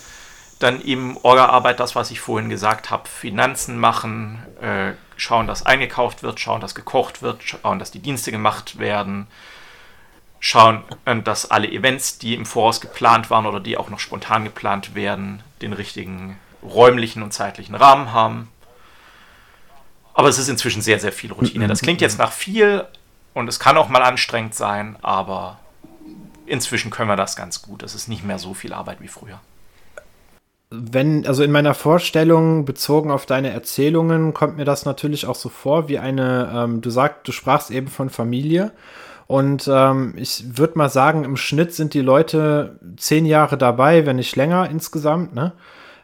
dann eben Orga-Arbeit das, was ich vorhin gesagt habe. Finanzen machen, äh, schauen, dass eingekauft wird, schauen, dass gekocht wird, schauen, dass die Dienste gemacht werden, schauen, äh, dass alle Events, die im Voraus geplant waren oder die auch noch spontan geplant werden, den richtigen räumlichen und zeitlichen Rahmen haben. Aber es ist inzwischen sehr, sehr viel Routine. Das klingt jetzt nach viel und es kann auch mal anstrengend sein, aber inzwischen können wir das ganz gut. Es ist nicht mehr so viel Arbeit wie früher. Wenn, also in meiner Vorstellung, bezogen auf deine Erzählungen, kommt mir das natürlich auch so vor, wie eine, ähm, du sagst, du sprachst eben von Familie. Und ähm, ich würde mal sagen, im Schnitt sind die Leute zehn Jahre dabei, wenn nicht länger insgesamt. Ne?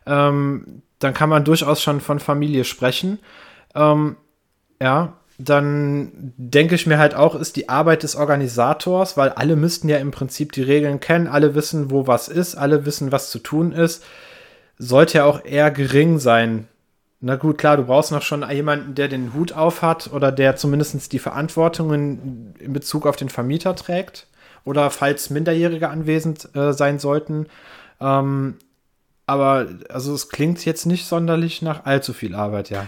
Ähm, dann kann man durchaus schon von Familie sprechen. Ähm, ja, dann denke ich mir halt auch, ist die Arbeit des Organisators, weil alle müssten ja im Prinzip die Regeln kennen, alle wissen, wo was ist, alle wissen, was zu tun ist, sollte ja auch eher gering sein. Na gut, klar, du brauchst noch schon jemanden, der den Hut auf hat oder der zumindest die Verantwortung in, in Bezug auf den Vermieter trägt oder falls Minderjährige anwesend äh, sein sollten. Ähm, aber also es klingt jetzt nicht sonderlich nach allzu viel Arbeit, ja.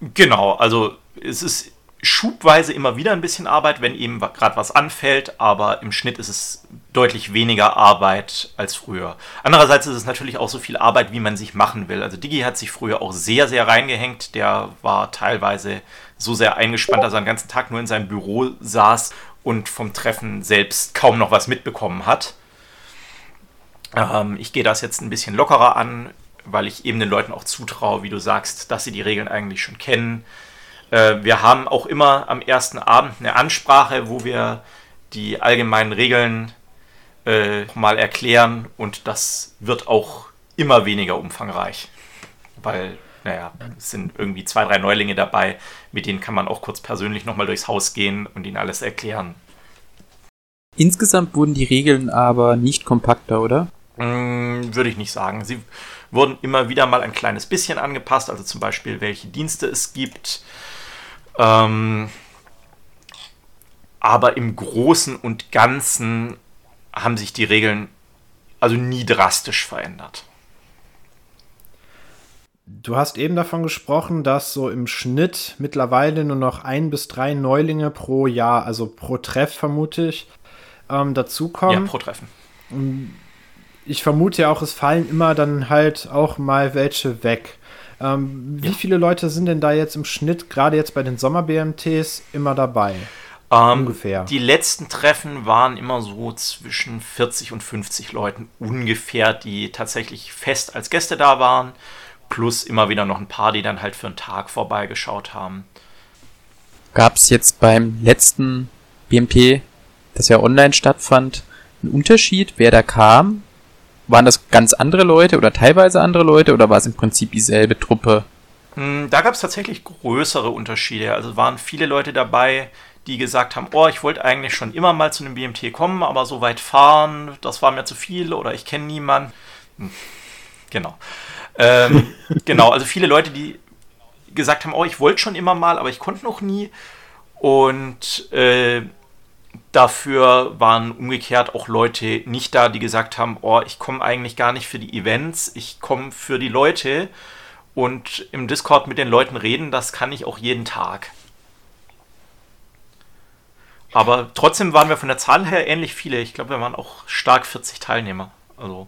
Genau, also es ist schubweise immer wieder ein bisschen Arbeit, wenn eben gerade was anfällt, aber im Schnitt ist es deutlich weniger Arbeit als früher. Andererseits ist es natürlich auch so viel Arbeit, wie man sich machen will. Also Digi hat sich früher auch sehr, sehr reingehängt. Der war teilweise so sehr eingespannt, dass er den ganzen Tag nur in seinem Büro saß und vom Treffen selbst kaum noch was mitbekommen hat. Ähm, ich gehe das jetzt ein bisschen lockerer an weil ich eben den Leuten auch zutraue, wie du sagst, dass sie die Regeln eigentlich schon kennen. Äh, wir haben auch immer am ersten Abend eine Ansprache, wo wir die allgemeinen Regeln äh, mal erklären und das wird auch immer weniger umfangreich, weil, naja, es sind irgendwie zwei, drei Neulinge dabei, mit denen kann man auch kurz persönlich nochmal durchs Haus gehen und ihnen alles erklären. Insgesamt wurden die Regeln aber nicht kompakter, oder? Mm, würde ich nicht sagen. Sie wurden immer wieder mal ein kleines bisschen angepasst, also zum Beispiel, welche Dienste es gibt. Ähm, aber im Großen und Ganzen haben sich die Regeln also nie drastisch verändert. Du hast eben davon gesprochen, dass so im Schnitt mittlerweile nur noch ein bis drei Neulinge pro Jahr, also pro Treff vermute ich, ähm, dazukommen. Ja, pro Treffen ich vermute ja auch, es fallen immer dann halt auch mal welche weg. Ähm, wie ja. viele Leute sind denn da jetzt im Schnitt, gerade jetzt bei den Sommer-BMTs, immer dabei? Ähm, ungefähr. Die letzten Treffen waren immer so zwischen 40 und 50 Leuten ungefähr, die tatsächlich fest als Gäste da waren. Plus immer wieder noch ein paar, die dann halt für einen Tag vorbeigeschaut haben. Gab es jetzt beim letzten BMT, das ja online stattfand, einen Unterschied, wer da kam? Waren das ganz andere Leute oder teilweise andere Leute oder war es im Prinzip dieselbe Truppe? Hm, da gab es tatsächlich größere Unterschiede. Also waren viele Leute dabei, die gesagt haben, oh, ich wollte eigentlich schon immer mal zu einem BMT kommen, aber so weit fahren, das war mir zu viel oder ich kenne niemanden. Hm, genau. Ähm, genau, also viele Leute, die gesagt haben, oh, ich wollte schon immer mal, aber ich konnte noch nie. Und äh, Dafür waren umgekehrt auch Leute nicht da, die gesagt haben, oh, ich komme eigentlich gar nicht für die Events, ich komme für die Leute und im Discord mit den Leuten reden, das kann ich auch jeden Tag. Aber trotzdem waren wir von der Zahl her ähnlich viele. Ich glaube, wir waren auch stark 40 Teilnehmer. Also,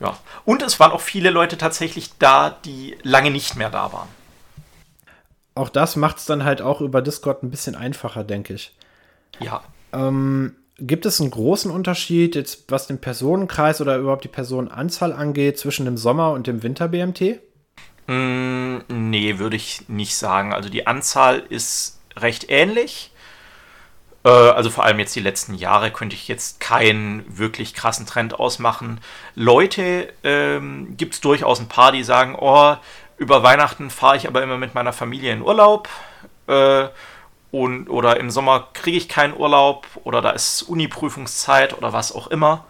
ja. Und es waren auch viele Leute tatsächlich da, die lange nicht mehr da waren. Auch das macht es dann halt auch über Discord ein bisschen einfacher, denke ich. Ja. Ähm, gibt es einen großen Unterschied, jetzt was den Personenkreis oder überhaupt die Personenanzahl angeht, zwischen dem Sommer- und dem Winter-BMT? Mm, nee, würde ich nicht sagen. Also die Anzahl ist recht ähnlich. Äh, also vor allem jetzt die letzten Jahre könnte ich jetzt keinen wirklich krassen Trend ausmachen. Leute ähm, gibt es durchaus ein paar, die sagen, oh, über Weihnachten fahre ich aber immer mit meiner Familie in Urlaub. Äh, und, oder im Sommer kriege ich keinen Urlaub oder da ist Uni-Prüfungszeit oder was auch immer.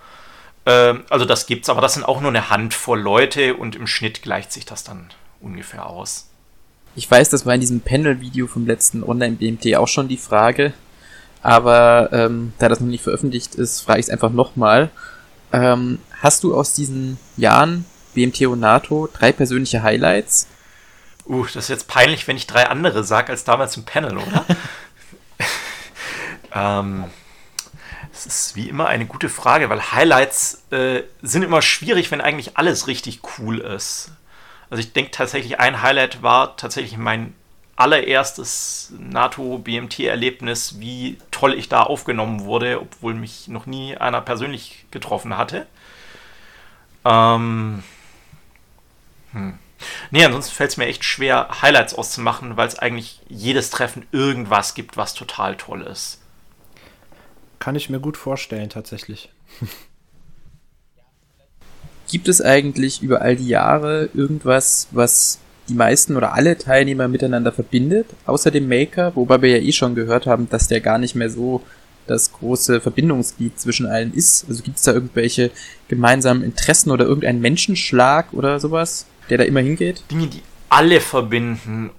Äh, also das gibt's, aber das sind auch nur eine Handvoll Leute und im Schnitt gleicht sich das dann ungefähr aus. Ich weiß, das war in diesem Panel-Video vom letzten Online-BMT auch schon die Frage, aber ähm, da das noch nicht veröffentlicht ist, frage ich es einfach nochmal. Ähm, hast du aus diesen Jahren BMT und NATO drei persönliche Highlights? Uh, das ist jetzt peinlich, wenn ich drei andere sage als damals im Panel, oder? ähm, es ist wie immer eine gute Frage, weil Highlights äh, sind immer schwierig, wenn eigentlich alles richtig cool ist. Also ich denke tatsächlich, ein Highlight war tatsächlich mein allererstes NATO-BMT-Erlebnis, wie toll ich da aufgenommen wurde, obwohl mich noch nie einer persönlich getroffen hatte. Ähm, hm. Nee, ansonsten fällt es mir echt schwer, Highlights auszumachen, weil es eigentlich jedes Treffen irgendwas gibt, was total toll ist. Kann ich mir gut vorstellen, tatsächlich. Gibt es eigentlich über all die Jahre irgendwas, was die meisten oder alle Teilnehmer miteinander verbindet, außer dem Maker, wobei wir ja eh schon gehört haben, dass der gar nicht mehr so das große Verbindungsglied zwischen allen ist. Also gibt es da irgendwelche gemeinsamen Interessen oder irgendeinen Menschenschlag oder sowas? Der da immer hingeht? Dinge, die alle verbinden.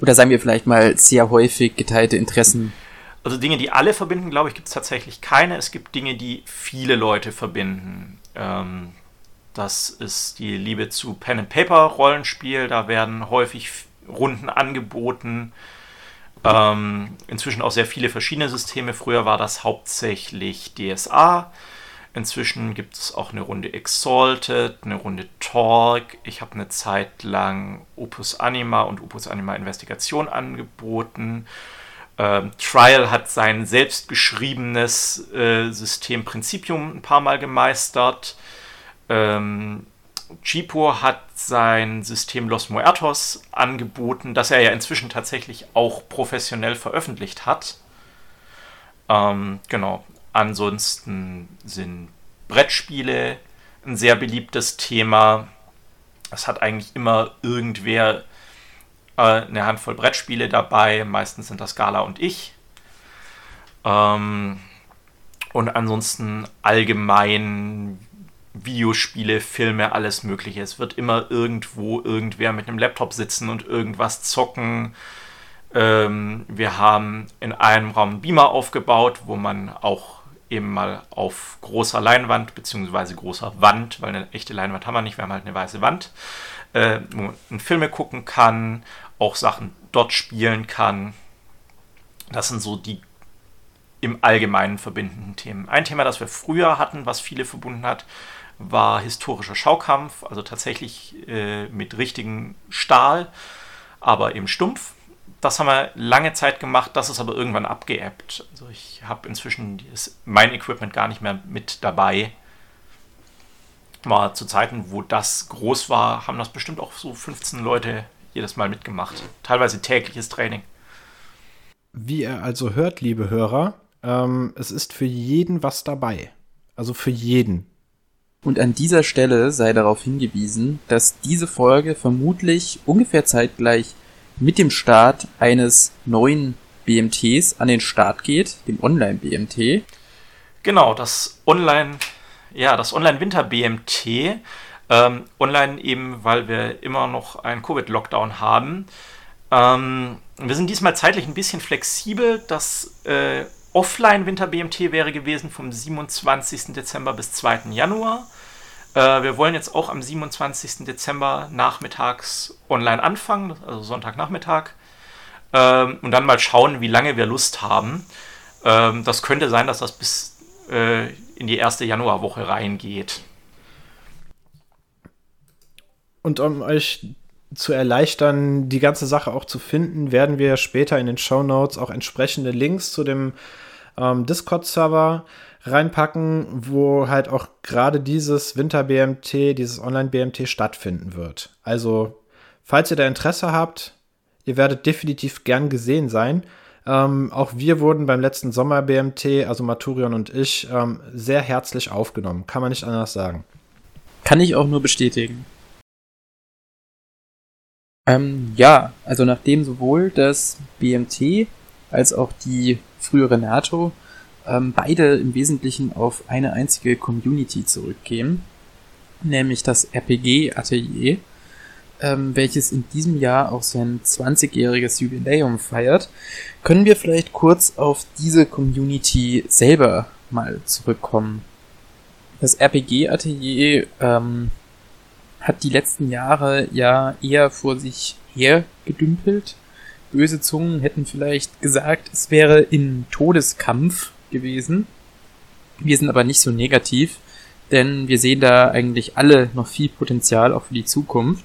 Oder sagen wir vielleicht mal sehr häufig geteilte Interessen. Also Dinge, die alle verbinden, glaube ich, gibt es tatsächlich keine. Es gibt Dinge, die viele Leute verbinden. Ähm, das ist die Liebe zu Pen and Paper Rollenspiel. Da werden häufig Runden angeboten. Ähm, inzwischen auch sehr viele verschiedene Systeme. Früher war das hauptsächlich DSA. Inzwischen gibt es auch eine Runde Exalted, eine Runde Talk. Ich habe eine Zeit lang Opus Anima und Opus Anima Investigation angeboten. Ähm, Trial hat sein selbstgeschriebenes äh, System Principium ein paar Mal gemeistert. Ähm, Chipo hat sein System Los Muertos angeboten, das er ja inzwischen tatsächlich auch professionell veröffentlicht hat. Ähm, genau. Ansonsten sind Brettspiele ein sehr beliebtes Thema. Es hat eigentlich immer irgendwer äh, eine Handvoll Brettspiele dabei. Meistens sind das Gala und ich. Ähm, und ansonsten allgemein Videospiele, Filme, alles Mögliche. Es wird immer irgendwo irgendwer mit einem Laptop sitzen und irgendwas zocken. Ähm, wir haben in einem Raum einen Beamer aufgebaut, wo man auch eben mal auf großer Leinwand beziehungsweise großer Wand, weil eine echte Leinwand haben wir nicht, wir haben halt eine weiße Wand, äh, wo man Filme gucken kann, auch Sachen dort spielen kann. Das sind so die im Allgemeinen verbindenden Themen. Ein Thema, das wir früher hatten, was viele verbunden hat, war historischer Schaukampf, also tatsächlich äh, mit richtigem Stahl, aber eben stumpf das haben wir lange Zeit gemacht, das ist aber irgendwann abgeebbt. Also ich habe inzwischen dieses, mein Equipment gar nicht mehr mit dabei. War zu Zeiten, wo das groß war, haben das bestimmt auch so 15 Leute jedes Mal mitgemacht. Teilweise tägliches Training. Wie ihr also hört, liebe Hörer, ähm, es ist für jeden was dabei. Also für jeden. Und an dieser Stelle sei darauf hingewiesen, dass diese Folge vermutlich ungefähr zeitgleich mit dem Start eines neuen BMTs an den Start geht, dem Online-BMT. Genau, das Online, ja, das Online-Winter-BMT. Ähm, online eben, weil wir immer noch einen Covid-Lockdown haben. Ähm, wir sind diesmal zeitlich ein bisschen flexibel. Das äh, Offline-Winter-BMT wäre gewesen vom 27. Dezember bis 2. Januar. Äh, wir wollen jetzt auch am 27. Dezember nachmittags online anfangen, also Sonntagnachmittag. Ähm, und dann mal schauen, wie lange wir Lust haben. Ähm, das könnte sein, dass das bis äh, in die erste Januarwoche reingeht. Und um euch zu erleichtern, die ganze Sache auch zu finden, werden wir später in den Show Notes auch entsprechende Links zu dem ähm, Discord-Server reinpacken, wo halt auch gerade dieses Winter-BMT, dieses Online-BMT stattfinden wird. Also, falls ihr da Interesse habt, ihr werdet definitiv gern gesehen sein. Ähm, auch wir wurden beim letzten Sommer-BMT, also Maturion und ich, ähm, sehr herzlich aufgenommen. Kann man nicht anders sagen. Kann ich auch nur bestätigen. Ähm, ja, also nachdem sowohl das BMT als auch die frühere NATO ähm, beide im Wesentlichen auf eine einzige Community zurückgehen, nämlich das RPG Atelier, ähm, welches in diesem Jahr auch sein 20-jähriges Jubiläum feiert, können wir vielleicht kurz auf diese Community selber mal zurückkommen. Das RPG Atelier ähm, hat die letzten Jahre ja eher vor sich her gedümpelt. Böse Zungen hätten vielleicht gesagt, es wäre in Todeskampf gewesen. Wir sind aber nicht so negativ, denn wir sehen da eigentlich alle noch viel Potenzial auch für die Zukunft.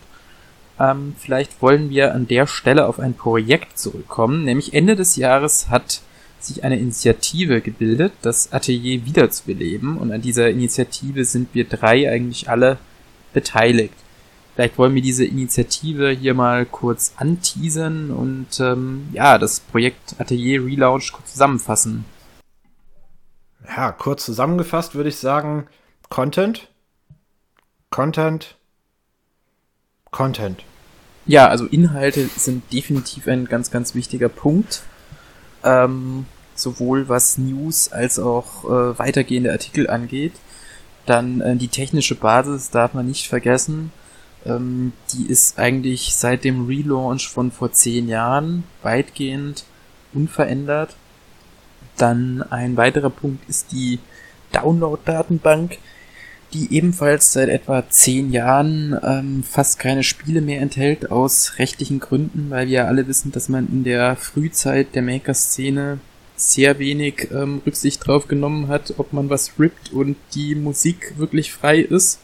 Ähm, vielleicht wollen wir an der Stelle auf ein Projekt zurückkommen, nämlich Ende des Jahres hat sich eine Initiative gebildet, das Atelier wiederzubeleben und an dieser Initiative sind wir drei eigentlich alle beteiligt. Vielleicht wollen wir diese Initiative hier mal kurz anteasern und ähm, ja, das Projekt Atelier Relaunch kurz zusammenfassen. Ja, kurz zusammengefasst würde ich sagen, Content, Content, Content. Ja, also Inhalte sind definitiv ein ganz, ganz wichtiger Punkt. Ähm, sowohl was News als auch äh, weitergehende Artikel angeht. Dann äh, die technische Basis darf man nicht vergessen. Ähm, die ist eigentlich seit dem Relaunch von vor zehn Jahren weitgehend unverändert. Dann ein weiterer Punkt ist die Download-Datenbank, die ebenfalls seit etwa zehn Jahren ähm, fast keine Spiele mehr enthält, aus rechtlichen Gründen, weil wir alle wissen, dass man in der Frühzeit der Maker-Szene sehr wenig ähm, Rücksicht drauf genommen hat, ob man was rippt und die Musik wirklich frei ist.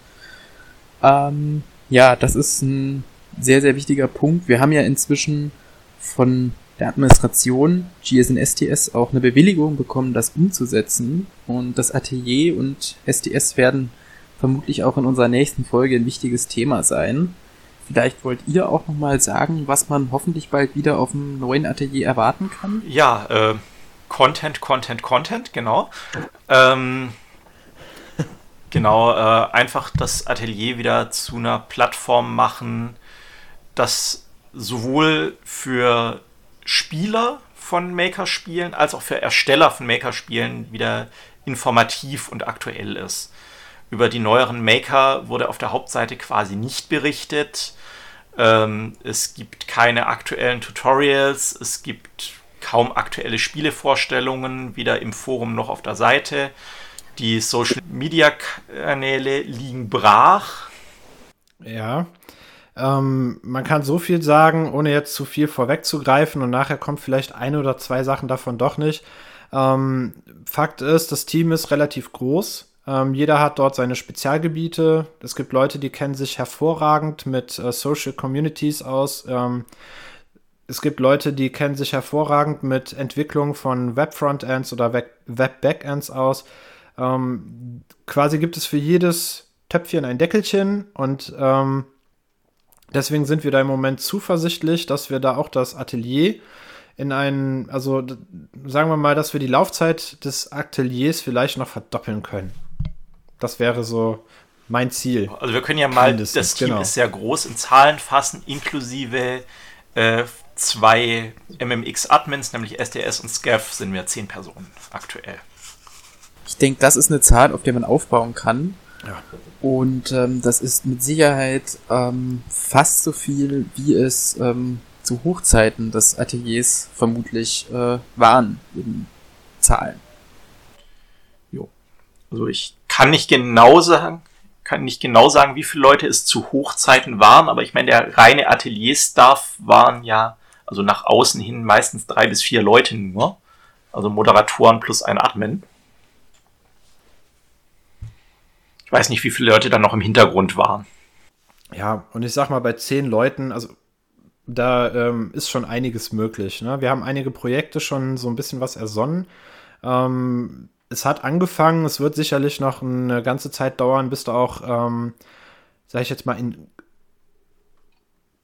Ähm, ja, das ist ein sehr, sehr wichtiger Punkt. Wir haben ja inzwischen von der Administration GSN STS auch eine Bewilligung bekommen, das umzusetzen. Und das Atelier und STS werden vermutlich auch in unserer nächsten Folge ein wichtiges Thema sein. Vielleicht wollt ihr auch nochmal sagen, was man hoffentlich bald wieder auf dem neuen Atelier erwarten kann? Ja, äh, Content, Content, Content, genau. Ähm, genau, äh, einfach das Atelier wieder zu einer Plattform machen, das sowohl für Spieler von Maker-Spielen als auch für Ersteller von Maker-Spielen wieder informativ und aktuell ist. Über die neueren Maker wurde auf der Hauptseite quasi nicht berichtet. Ähm, es gibt keine aktuellen Tutorials, es gibt kaum aktuelle Spielevorstellungen, weder im Forum noch auf der Seite. Die Social Media Kanäle liegen brach. Ja. Ähm, man kann so viel sagen, ohne jetzt zu viel vorwegzugreifen und nachher kommt vielleicht eine oder zwei Sachen davon doch nicht. Ähm, Fakt ist, das Team ist relativ groß. Ähm, jeder hat dort seine Spezialgebiete. Es gibt Leute, die kennen sich hervorragend mit äh, Social Communities aus. Ähm, es gibt Leute, die kennen sich hervorragend mit Entwicklung von Web-Frontends oder Web-Backends aus. Ähm, quasi gibt es für jedes Töpfchen ein Deckelchen und ähm, deswegen sind wir da im Moment zuversichtlich, dass wir da auch das Atelier in einen, also sagen wir mal, dass wir die Laufzeit des Ateliers vielleicht noch verdoppeln können. Das wäre so mein Ziel. Also wir können ja mal, das Team genau. ist sehr groß in Zahlen fassen, inklusive äh, zwei MMX-Admins, nämlich SDS und Scav, sind wir zehn Personen aktuell. Ich denke, das ist eine Zahl, auf der man aufbauen kann. Ja. Und ähm, das ist mit Sicherheit ähm, fast so viel, wie es ähm, zu Hochzeiten des Ateliers vermutlich äh, waren in Zahlen. Jo. Also ich kann nicht genau sagen, kann nicht genau sagen, wie viele Leute es zu Hochzeiten waren, aber ich meine, der reine Atelierstaff waren ja also nach außen hin meistens drei bis vier Leute nur. Also Moderatoren plus ein Admin. Ich weiß nicht, wie viele Leute dann noch im Hintergrund waren. Ja, und ich sag mal, bei zehn Leuten, also da ähm, ist schon einiges möglich. Ne? Wir haben einige Projekte schon so ein bisschen was ersonnen. Ähm, es hat angefangen, es wird sicherlich noch eine ganze Zeit dauern, bis da auch, ähm, sag ich jetzt mal, in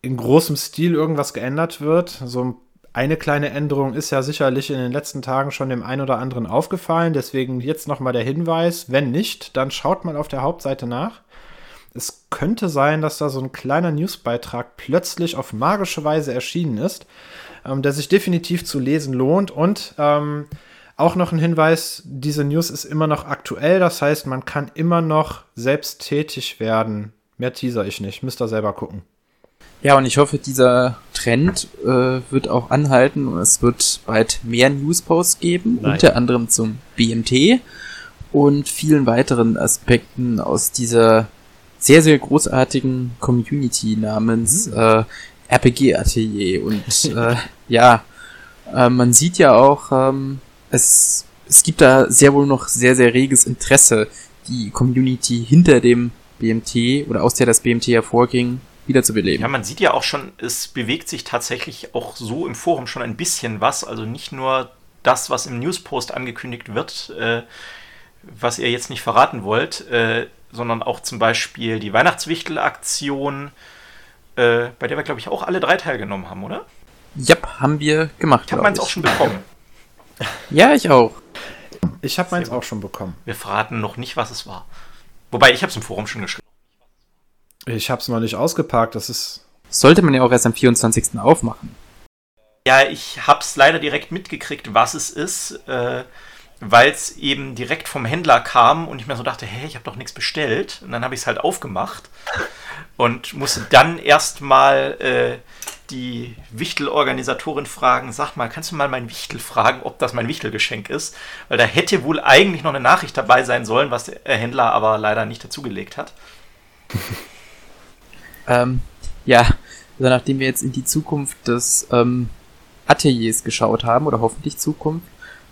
in großem Stil irgendwas geändert wird. So eine kleine Änderung ist ja sicherlich in den letzten Tagen schon dem einen oder anderen aufgefallen. Deswegen jetzt nochmal der Hinweis, wenn nicht, dann schaut mal auf der Hauptseite nach. es könnte sein, dass da so ein kleiner Newsbeitrag plötzlich auf magische Weise erschienen ist, ähm, der sich definitiv zu lesen lohnt. Und ähm, auch noch ein Hinweis, diese News ist immer noch aktuell, das heißt, man kann immer noch selbst tätig werden. Mehr teaser ich nicht, müsst ihr selber gucken. Ja, und ich hoffe, dieser Trend äh, wird auch anhalten und es wird bald mehr Newsposts geben, Nein. unter anderem zum BMT und vielen weiteren Aspekten aus dieser sehr, sehr großartigen Community namens mhm. äh, RPG Atelier. Und äh, ja, äh, man sieht ja auch, ähm, es, es gibt da sehr wohl noch sehr, sehr reges Interesse, die Community hinter dem BMT oder aus der das BMT hervorging, wiederzubeleben. Ja, man sieht ja auch schon, es bewegt sich tatsächlich auch so im Forum schon ein bisschen was. Also nicht nur das, was im Newspost angekündigt wird, äh, was ihr jetzt nicht verraten wollt, äh, sondern auch zum Beispiel die Weihnachtswichtel-Aktion, äh, bei der wir, glaube ich, auch alle drei teilgenommen haben, oder? Ja, haben wir gemacht. Ich habe meins auch schon bekommen. Ja, ich auch. Ich habe meins auch schon bekommen. Wir verraten noch nicht, was es war. Wobei, ich habe es im Forum schon geschrieben. Ich habe es noch nicht ausgepackt, das ist... Sollte man ja auch erst am 24. aufmachen. Ja, ich habe es leider direkt mitgekriegt, was es ist, äh, weil es eben direkt vom Händler kam und ich mir so dachte, hey, ich habe doch nichts bestellt. Und dann habe ich es halt aufgemacht und musste dann erstmal äh, die Wichtelorganisatorin fragen, sag mal, kannst du mal mein Wichtel fragen, ob das mein Wichtelgeschenk ist? Weil da hätte wohl eigentlich noch eine Nachricht dabei sein sollen, was der Händler aber leider nicht dazugelegt hat. Ähm, ja, also nachdem wir jetzt in die Zukunft des ähm, Ateliers geschaut haben, oder hoffentlich Zukunft,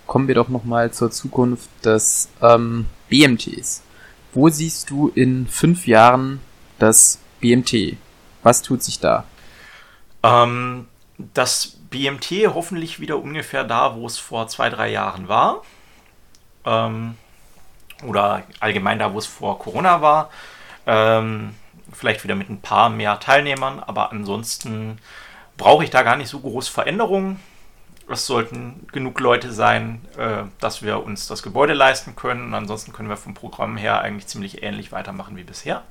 kommen wir doch nochmal zur Zukunft des ähm, BMTs. Wo siehst du in fünf Jahren das BMT? Was tut sich da? Ähm, das BMT hoffentlich wieder ungefähr da, wo es vor zwei, drei Jahren war. Ähm, oder allgemein da, wo es vor Corona war. Ähm, vielleicht wieder mit ein paar mehr Teilnehmern, aber ansonsten brauche ich da gar nicht so groß Veränderungen. Es sollten genug Leute sein, äh, dass wir uns das Gebäude leisten können. Und ansonsten können wir vom Programm her eigentlich ziemlich ähnlich weitermachen wie bisher.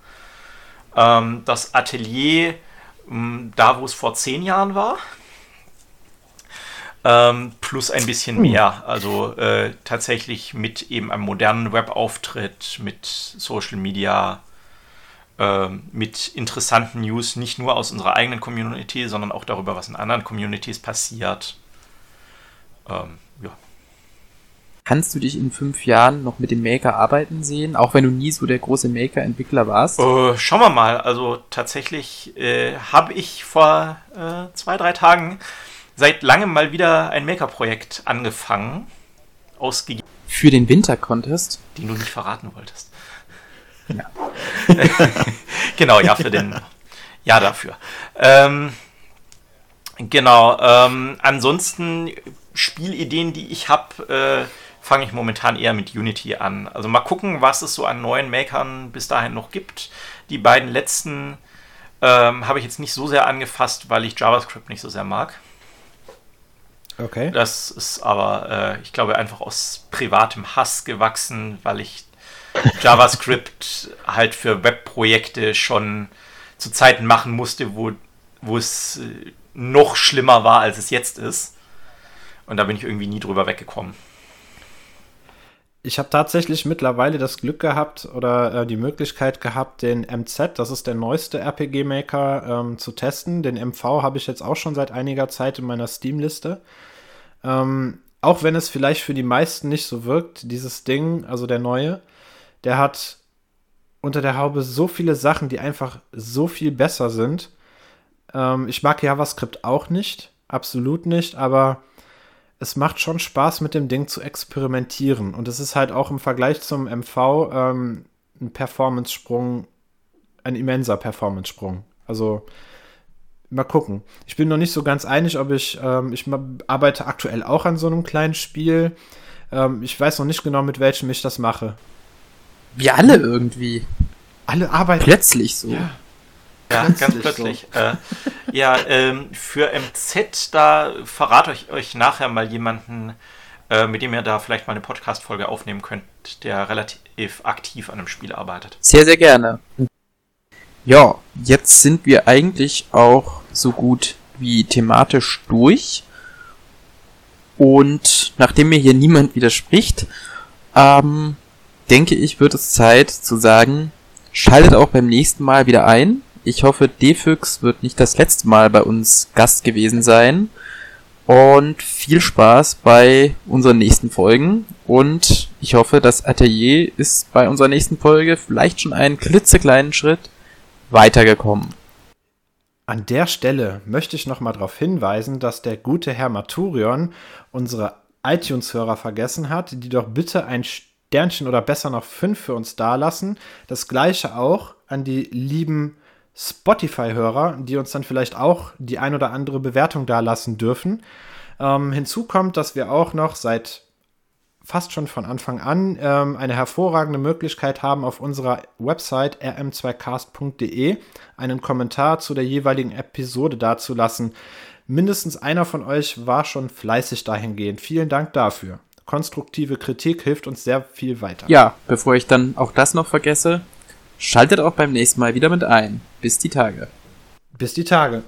Ähm, das Atelier Mm, da, wo es vor zehn Jahren war. Ähm, plus ein bisschen hm. mehr. Also äh, tatsächlich mit eben einem modernen Webauftritt, mit Social Media, mit interessanten News, nicht nur aus unserer eigenen Community, sondern auch darüber, was in anderen Communities passiert. Ähm, Kannst du dich in fünf Jahren noch mit dem Maker arbeiten sehen, auch wenn du nie so der große Maker-Entwickler warst? Uh, schauen wir mal. Also tatsächlich äh, habe ich vor äh, zwei, drei Tagen seit langem mal wieder ein Maker-Projekt angefangen. Ausgegeben. Für den Winter-Contest? Den du nicht verraten wolltest. Ja. genau, ja, für den. Ja, dafür. Ähm, genau. Ähm, ansonsten Spielideen, die ich habe. Äh, fange ich momentan eher mit Unity an. Also mal gucken, was es so an neuen Makern bis dahin noch gibt. Die beiden letzten ähm, habe ich jetzt nicht so sehr angefasst, weil ich JavaScript nicht so sehr mag. Okay. Das ist aber, äh, ich glaube, einfach aus privatem Hass gewachsen, weil ich JavaScript halt für Webprojekte schon zu Zeiten machen musste, wo, wo es äh, noch schlimmer war, als es jetzt ist. Und da bin ich irgendwie nie drüber weggekommen ich habe tatsächlich mittlerweile das Glück gehabt oder äh, die Möglichkeit gehabt, den MZ, das ist der neueste RPG-Maker, ähm, zu testen. Den MV habe ich jetzt auch schon seit einiger Zeit in meiner Steam-Liste. Ähm, auch wenn es vielleicht für die meisten nicht so wirkt, dieses Ding, also der neue, der hat unter der Haube so viele Sachen, die einfach so viel besser sind. Ähm, ich mag JavaScript auch nicht, absolut nicht, aber es macht schon Spaß, mit dem Ding zu experimentieren. Und es ist halt auch im Vergleich zum MV ähm, ein Performance-Sprung, ein immenser Performance-Sprung. Also mal gucken. Ich bin noch nicht so ganz einig, ob ich, ähm, ich arbeite aktuell auch an so einem kleinen Spiel. Ähm, ich weiß noch nicht genau, mit welchem ich das mache. Wir alle irgendwie. Alle arbeiten. Plötzlich so. Ja. Ja, ganz plötzlich. So. Äh, ja, ähm, für MZ, da verrate ich euch nachher mal jemanden, äh, mit dem ihr da vielleicht mal eine Podcast-Folge aufnehmen könnt, der relativ aktiv an einem Spiel arbeitet. Sehr, sehr gerne. Ja, jetzt sind wir eigentlich auch so gut wie thematisch durch. Und nachdem mir hier niemand widerspricht, ähm, denke ich, wird es Zeit zu sagen, schaltet auch beim nächsten Mal wieder ein. Ich hoffe, Defüx wird nicht das letzte Mal bei uns Gast gewesen sein. Und viel Spaß bei unseren nächsten Folgen. Und ich hoffe, das Atelier ist bei unserer nächsten Folge vielleicht schon einen klitzekleinen Schritt weitergekommen. An der Stelle möchte ich nochmal darauf hinweisen, dass der gute Herr Maturion unsere iTunes-Hörer vergessen hat, die doch bitte ein Sternchen oder besser noch fünf für uns dalassen. Das gleiche auch an die lieben Spotify-Hörer, die uns dann vielleicht auch die ein oder andere Bewertung dalassen dürfen. Ähm, hinzu kommt, dass wir auch noch seit fast schon von Anfang an ähm, eine hervorragende Möglichkeit haben, auf unserer Website rm2cast.de einen Kommentar zu der jeweiligen Episode dazulassen. Mindestens einer von euch war schon fleißig dahingehend. Vielen Dank dafür. Konstruktive Kritik hilft uns sehr viel weiter. Ja, bevor ich dann auch das noch vergesse, schaltet auch beim nächsten Mal wieder mit ein. Bis die Tage. Bis die Tage.